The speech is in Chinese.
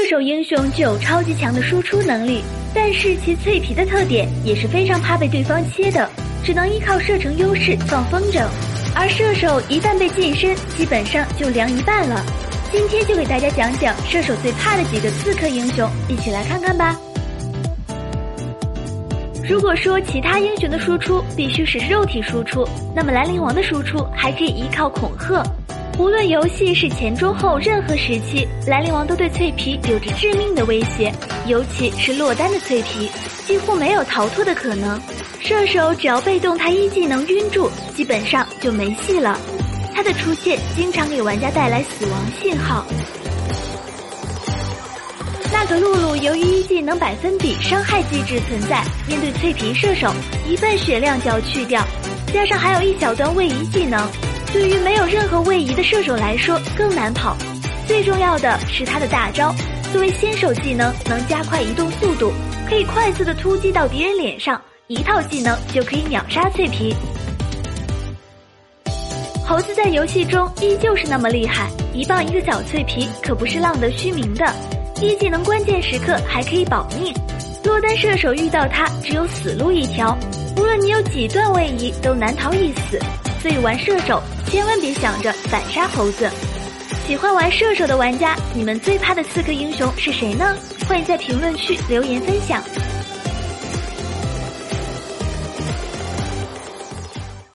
射手英雄具有超级强的输出能力，但是其脆皮的特点也是非常怕被对方切的，只能依靠射程优势放风筝。而射手一旦被近身，基本上就凉一半了。今天就给大家讲讲射手最怕的几个刺客英雄，一起来看看吧。如果说其他英雄的输出必须是肉体输出，那么兰陵王的输出还可以依靠恐吓。无论游戏是前中后任何时期，兰陵王都对脆皮有着致命的威胁，尤其是落单的脆皮，几乎没有逃脱的可能。射手只要被动他一技能晕住，基本上就没戏了。他的出现经常给玩家带来死亡信号。那个露露由于一技能百分比伤害机制存在，面对脆皮射手，一半血量就要去掉，加上还有一小段位移技能。对于没有任何位移的射手来说更难跑，最重要的是他的大招，作为先手技能能加快移动速度，可以快速的突击到敌人脸上，一套技能就可以秒杀脆皮。猴子在游戏中依旧是那么厉害，一棒一个小脆皮可不是浪得虚名的，一技能关键时刻还可以保命，落单射手遇到他只有死路一条，无论你有几段位移都难逃一死。所以玩射手千万别想着反杀猴子。喜欢玩射手的玩家，你们最怕的刺客英雄是谁呢？欢迎在评论区留言分享。